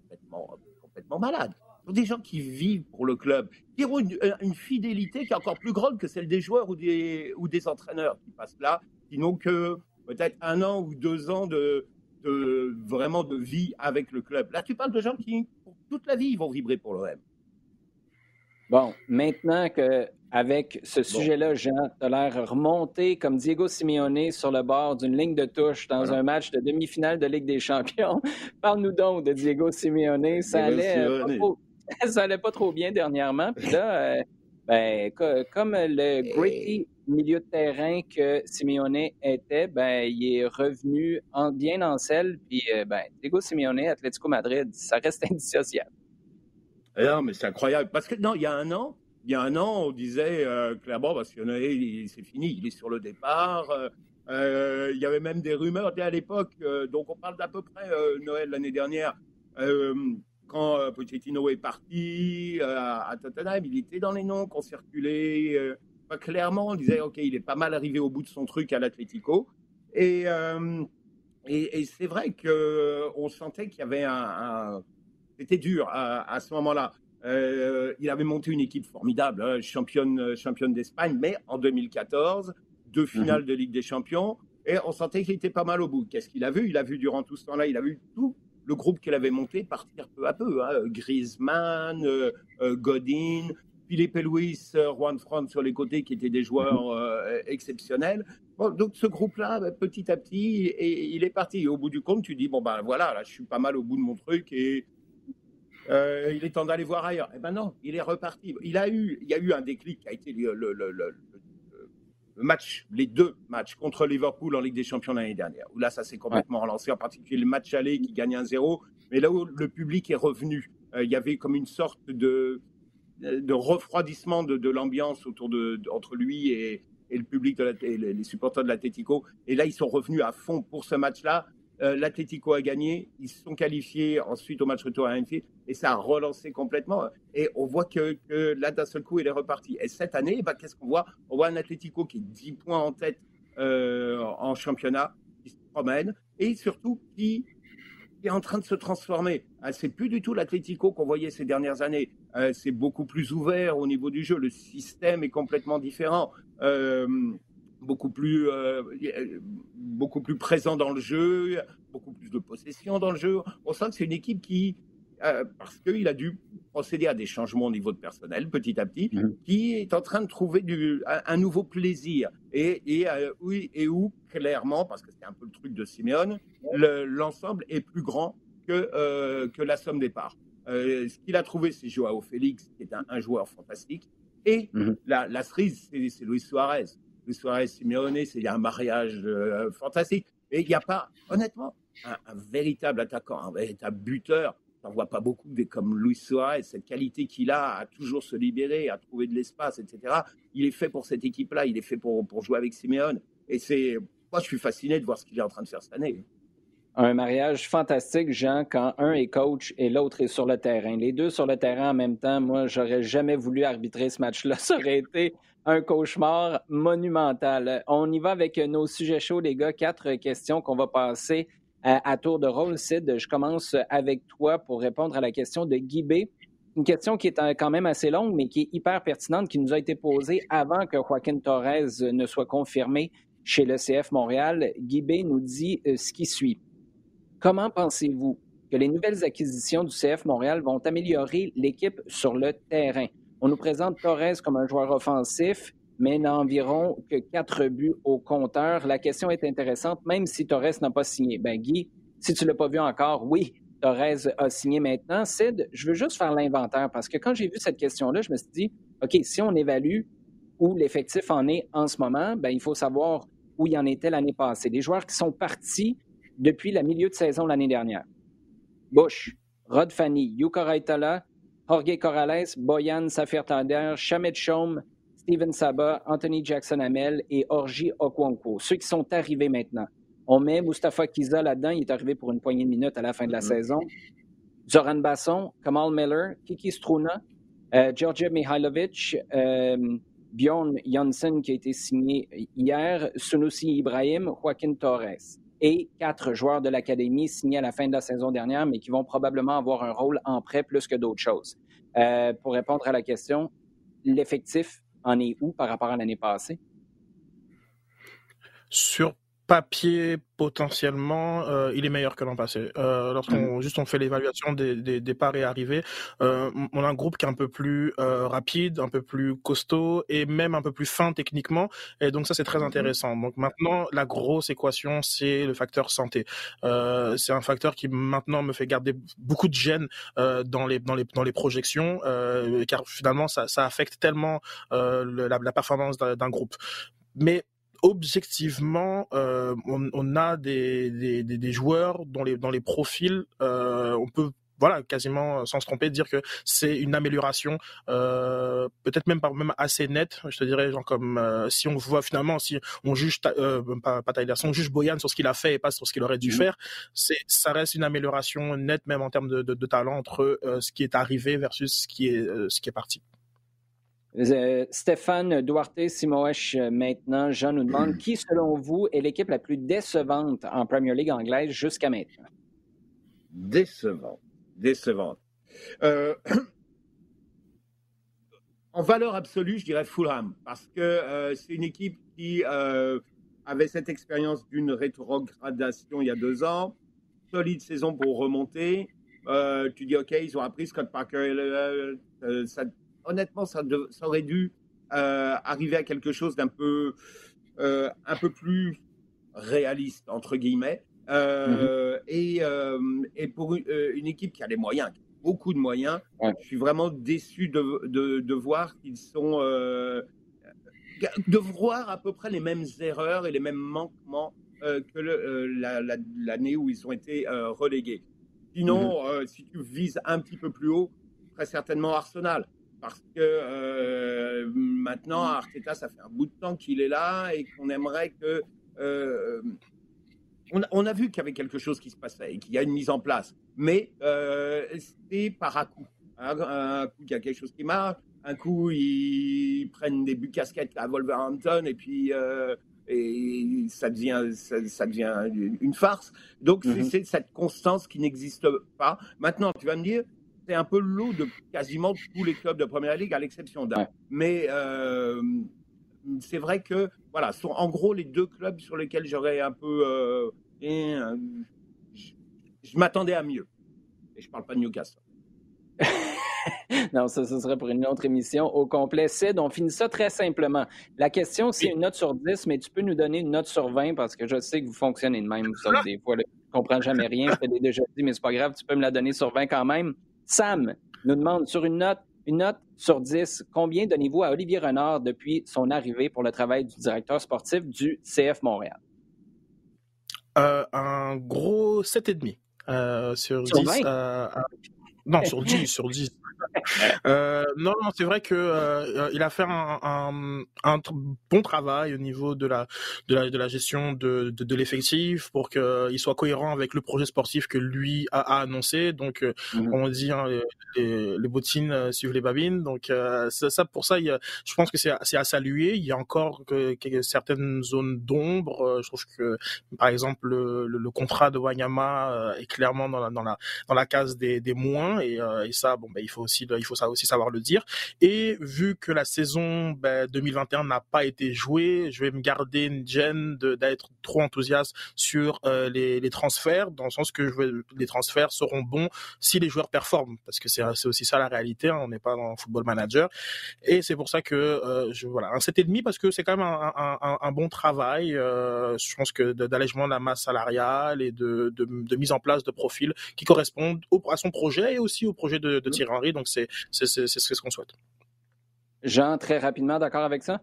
complètement, complètement malade des gens qui vivent pour le club, qui ont euh, une, fidélité qui est encore plus grande que celle des joueurs ou des, ou des entraîneurs qui passent là, qui n'ont que peut-être un an ou deux ans de, de, vraiment de vie avec le club. Là, tu parles de gens qui, pour toute la vie, vont vibrer pour l'OM. Bon, maintenant que avec ce sujet-là, Jean, tu as l'air remonté comme Diego Simeone sur le bord d'une ligne de touche dans un match de demi-finale de Ligue des Champions. Parle-nous donc de Diego Simeone. Ça allait, ça allait pas trop bien dernièrement. Puis là, euh, ben, comme le gritty milieu de terrain que Simeone était, ben, il est revenu en, bien en selle. Puis, euh, ben, Diego Simeone, Atlético Madrid, ça reste indissociable. Eh non, mais c'est incroyable. Parce que, non, il y a un an, il y a un an, on disait euh, clairement, parce que c'est fini, il est sur le départ. il y avait même des rumeurs dès à l'époque, donc on parle d'à peu près Noël l'année dernière, quand euh, Pochettino est parti euh, à Tottenham, il était dans les noms qu'on circulait euh, pas clairement. On disait, OK, il est pas mal arrivé au bout de son truc à l'Atlético. Et, et, c'est vrai qu'on sentait qu'il y avait un. C'était dur à, ce moment-là. il avait monté une équipe formidable, hein, championne, championne d'Espagne, mais en 2014, deux finales mhm. de Ligue des Champions, et on sentait qu'il était pas mal au bout. Qu'est-ce qu'il a vu? Il a vu durant tout ce temps-là, il a vu tout le groupe qu'elle avait monté partir peu à peu. Hein. Griezmann, euh, euh, Godin, Philippe Luis, euh, Juan Fran sur les côtés qui étaient des joueurs exceptionnels. donc ce groupe-là, bah, petit à petit, et, il est parti. Au bout du compte, tu dis bon ben voilà, là je suis pas mal au bout de mon truc et il est temps d'aller voir ailleurs. Eh ben non, il est reparti. Il a eu, il y a eu un déclic qui a été le, match, les deux matchs contre Liverpool en Ligue des Champions l'année dernière, où là, ça s'est complètement relancé, en particulier le match aller qui gagne 1-0, mais là où le public est revenu, euh, il y avait comme une sorte de, de refroidissement de, l'ambiance autour de, entre lui et, le public de et les supporters de l'Atletico. Et là, ils sont revenus à fond pour ce match-là. Euh, L'Atlético a gagné, ils se sont qualifiés ensuite au match retour à Anfield et ça a relancé complètement. Et on voit que, là, d'un seul coup, il est reparti. Et cette année, bah, qu'est-ce qu'on voit? On voit un Atlético qui est 10 points en tête euh, en championnat, qui se promène et surtout qui est en train de se transformer. Ah, c'est plus du tout l'Atlético qu'on voyait ces dernières années. Euh, c'est beaucoup plus ouvert au niveau du jeu. Le système est complètement différent. Beaucoup plus, euh, beaucoup plus présent dans le jeu, beaucoup plus de possession dans le jeu. On sent que c'est une équipe qui, parce qu'il a dû procéder à des changements au niveau de personnel petit à petit, mmh. qui est en train de trouver du, un, nouveau plaisir. Et, et, oui, et où, clairement, parce que c'est un peu le truc de Simeone, l'ensemble est plus grand que, euh, que la somme des parts. Euh, ce qu'il a trouvé, c'est Joao Félix, qui est un, joueur fantastique. Et mhm. la, la, cerise, c'est Luis Suarez. Luis Suarez, Simeone, c'est un mariage euh, fantastique. Et il n'y a pas, honnêtement, un, véritable attaquant, un véritable buteur. On vois pas beaucoup des, comme Luis Suarez, cette qualité qu'il a à toujours se libérer, à trouver de l'espace, etc. Il est fait pour cette équipe-là, il est fait pour, pour jouer avec Simeone. Et c'est, moi, je suis fasciné de voir ce qu'il est en train de faire cette année un mariage fantastique, Jean, quand un est coach et l'autre est sur le terrain. Les deux sur le terrain en même temps, moi, j'aurais jamais voulu arbitrer ce match-là. Ça aurait été un cauchemar monumental. On y va avec nos sujets chauds, les gars. Quatre questions qu'on va passer à, tour de rôle. Sid, je commence avec toi pour répondre à la question de Guy. Une question qui est quand même assez longue, mais qui est hyper pertinente, qui nous a été posée avant que Joaquin Torres ne soit confirmé chez le CF Montréal. Guy nous dit euh, ce qui suit. Comment pensez-vous que les nouvelles acquisitions du CF Montréal vont améliorer l'équipe sur le terrain? On nous présente Torres comme un joueur offensif, mais n'a environ que quatre buts au compteur. La question est intéressante, même si Torres n'a pas signé. Ben, Guy, si tu ne l'as pas vu encore, oui, Torres a signé maintenant. Sid, je veux juste faire l'inventaire parce que quand j'ai vu cette question-là, je me suis dit, OK, si on évalue où l'effectif en est en ce moment, ben, il faut savoir où il en était l'année passée. Les joueurs qui sont partis depuis le milieu de saison l'année dernière. Bush, Rod Fanny, Yuka Raitala, Jorge Corrales, Boyan Shamed Chaume, Steven Saba, Anthony Jackson-Hamel et Orji Okwanko. Ceux qui sont arrivés maintenant. On met Mustafa Kiza là-dedans. Il est arrivé pour une poignée de minutes à la fin de la mm-hmm. saison. Zoran Basson, Kamal Miller, Kiki Struna, euh, Georgia Mihailovic, euh, Bjorn Janssen qui a été signé hier, Sunusi Ibrahim, Joaquin Torres et quatre joueurs de l'Académie signés à la fin de la saison dernière, mais qui vont probablement avoir un rôle en prêt plus que d'autres choses. Euh, pour répondre à la question, l'effectif en est où par rapport à l'année passée? Sur papier, potentiellement, euh, il est meilleur que l'an passé. Euh, lorsqu'on mmh. juste on fait l'évaluation des, des départs et arrivées, euh, on a un groupe qui est un peu plus rapide, un peu plus costaud et même un peu plus fin techniquement. Et donc ça c'est très mmh. intéressant. Donc maintenant la grosse équation c'est le facteur santé. C'est un facteur qui maintenant me fait garder beaucoup de gêne dans les dans les dans les projections car finalement ça, ça affecte tellement la, la performance d'un groupe. Mais objectivement, euh, on, a des, des, joueurs dont les, dans les profils, euh, on peut voilà, quasiment sans se tromper, dire que c'est une amélioration, euh, peut-être même pas même assez nette. Je te dirais, genre comme si on voit finalement, si on juge pas, pas Tyler, si on juge Boyan sur ce qu'il a fait et pas sur ce qu'il aurait dû mmh faire, c'est ça reste une amélioration nette même en termes de, de, de talent entre ce qui est arrivé versus ce qui est ce qui est parti. Euh, Stéphane Duarte Simoesh euh, maintenant, Jean nous demande qui, selon vous, est l'équipe la plus décevante en Premier League anglaise jusqu'à maintenant? Décevante. Décevante. Euh, en valeur absolue, je dirais Fulham, parce que c'est une équipe qui avait cette expérience d'une rétrogradation il y a deux ans, solide saison pour remonter. tu dis, OK, ils ont appris Scott Parker, ça honnêtement, ça, aurait dû euh, arriver à quelque chose d'un peu, euh, un peu plus réaliste, entre guillemets. Euh, mm-hmm. et, pour une, équipe qui a les moyens, beaucoup de moyens, je suis vraiment déçu de, voir qu'ils sont. de voir à peu près les mêmes erreurs et les mêmes manquements que l'année où ils ont été relégués. Sinon, mm-hmm. si tu vises un petit peu plus haut, très certainement Arsenal parce que euh, maintenant, Arteta, ça fait un bout de temps qu'il est là et qu'on aimerait que. Euh, on, a vu qu'il y avait quelque chose qui se passait et qu'il y a une mise en place, mais euh, c'est par à coup. Un, coup, il y a quelque chose qui marche, un coup, ils prennent des buts casquettes à Wolverhampton et puis, et ça devient, ça, devient une farce. Donc mm-hmm. c'est cette constance qui n'existe pas. Maintenant, tu vas me dire, un peu l'eau de quasiment tous les clubs de Première Ligue, à l'exception d'un. Mais euh, c'est vrai que, voilà, sont en gros les deux clubs sur lesquels j'aurais un peu. Euh, euh, je, m'attendais à mieux. Et je ne parle pas de Newcastle. non, ça, ce serait pour une autre émission au complet. Sid, on finit ça très simplement. La question, c'est une note sur 10, mais tu peux nous donner une note sur 20 parce que je sais que vous fonctionnez de même. Vous des fois, je ne comprends jamais rien. Je l'ai déjà dit, mais c'est pas grave. Tu peux me la donner sur 20 quand même. Sam nous demande sur une note, une note sur 10, combien donnez-vous à Olivier Renard depuis son arrivée pour le travail du directeur sportif du CF Montréal? Euh, un gros 7,5 euh, sur, sur 10. Euh, non, sur 10, sur 10. Euh, non, non, c'est vrai que euh, il a fait un, un, un, bon travail au niveau de la de la, de la gestion de, de, de l'effectif pour qu'il soit cohérent avec le projet sportif que lui a, a annoncé. Donc, euh, mmh on dit hein, les, les, bottines euh, suivent les babines. Donc, ça, ça, pour ça, il je pense que c'est à saluer. Il y a encore que, que certaines zones d'ombre. Je trouve que, par exemple, le, le, contrat de Wanyama est clairement dans la dans la dans la case des, des moins et, et ça, bon, ben, il faut aussi, il faut ça aussi savoir le dire. Et vu que la saison 2021 ben, n'a pas été jouée, je vais me garder une gêne d'être trop enthousiaste sur euh, les, transferts, dans le sens que je les transferts seront bons si les joueurs performent, parce que c'est aussi ça la réalité. Hein, on n'est pas dans football manager, et c'est pour ça que euh, je voilà un 7,5 parce que c'est quand même un, bon travail. Euh, je pense que d'allègement de la masse salariale et de, mise en place de profils qui correspondent à son projet et aussi au projet de, de Thierry Henry. Donc c'est ce qu'on souhaite. Jean, très rapidement, d'accord avec ça?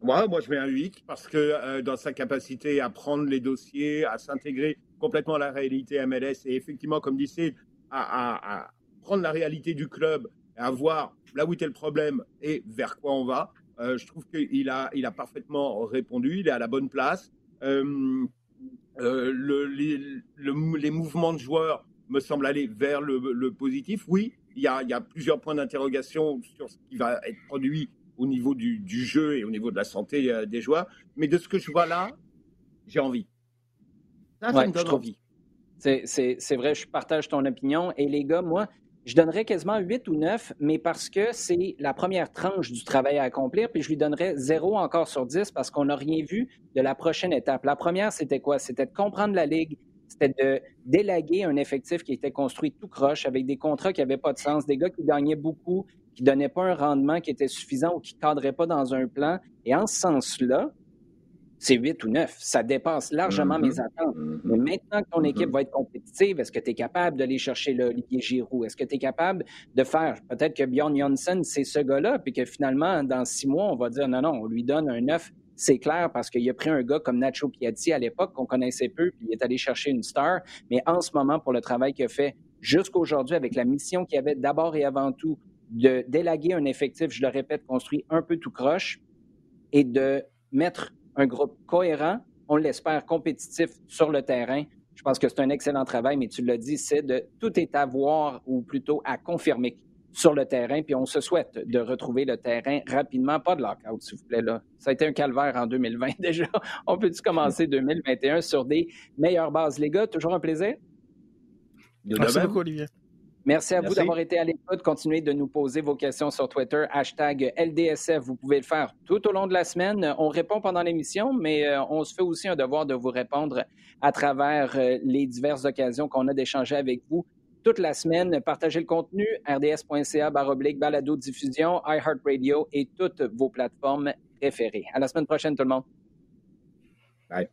Ouais, moi je mets un 8 parce que euh, dans sa capacité à prendre les dossiers, à s'intégrer complètement à la réalité MLS et effectivement, comme disait, à, à, prendre la réalité du club, à voir là où était le problème et vers quoi on va. Euh, je trouve qu'il a, il a parfaitement répondu, il est à la bonne place. Euh, le, les, les, mouvements de joueurs me semblent aller vers le, le positif. Oui, il y a, plusieurs points d'interrogation sur ce qui va être produit au niveau du, jeu et au niveau de la santé euh, des joueurs. Mais de ce que je vois là, j'ai envie. Ça, ça me donne envie. C'est vrai, je partage ton opinion. Et les gars, moi, je donnerais quasiment 8 ou 9, mais parce que c'est la première tranche du travail à accomplir, puis je lui donnerais 0 encore sur 10 parce qu'on n'a rien vu de la prochaine étape. La première, c'était quoi? C'était de comprendre la Ligue, c'était de délaguer un effectif qui était construit tout croche avec des contrats qui n'avaient pas de sens, des gars qui gagnaient beaucoup, qui ne donnaient pas un rendement qui était suffisant ou qui ne cadraient pas dans un plan. Et en ce sens-là, c'est 8 ou 9. Ça dépasse largement mes mm-hmm. attentes. Mm-hmm. Mais maintenant que ton équipe mm-hmm. va être compétitive, est-ce que tu es capable d'aller chercher l'Olivier Giroud? Est-ce que tu es capable de faire, peut-être que Bjorn Janssen, c'est ce gars-là, puis que finalement, dans six mois, on va dire non, non, on lui donne un 9 c'est clair parce qu'il a pris un gars comme Nacho Piatti à l'époque qu'on connaissait peu, puis il est allé chercher une star. Mais en ce moment, pour le travail qu'il a fait jusqu'aujourd'hui, avec la mission qu'il avait d'abord et avant tout de délaguer un effectif, je le répète, construit un peu tout croche et de mettre un groupe cohérent, on l'espère compétitif sur le terrain. Je pense que c'est un excellent travail, mais tu l'as dit, c'est de tout est à voir ou plutôt à confirmer sur le terrain, puis on se souhaite de retrouver le terrain rapidement. Pas de lockout, s'il vous plaît. Là. Ça a été un calvaire en 2020 déjà. On peut-tu commencer 2021 sur des meilleures bases? Les gars, toujours un plaisir. Merci beaucoup, Olivier. Merci à vous d'avoir été à l'écoute. Continuez de nous poser vos questions sur Twitter, hashtag LDSF. Vous pouvez le faire tout au long de la semaine. On répond pendant l'émission, mais euh, on se fait aussi un devoir de vous répondre à travers euh, les diverses occasions qu'on a d'échanger avec vous toute la semaine. Partagez le contenu, rds.ca baroblique balado diffusion, iHeartRadio et toutes vos plateformes préférées. À la semaine prochaine, tout le monde. Bye.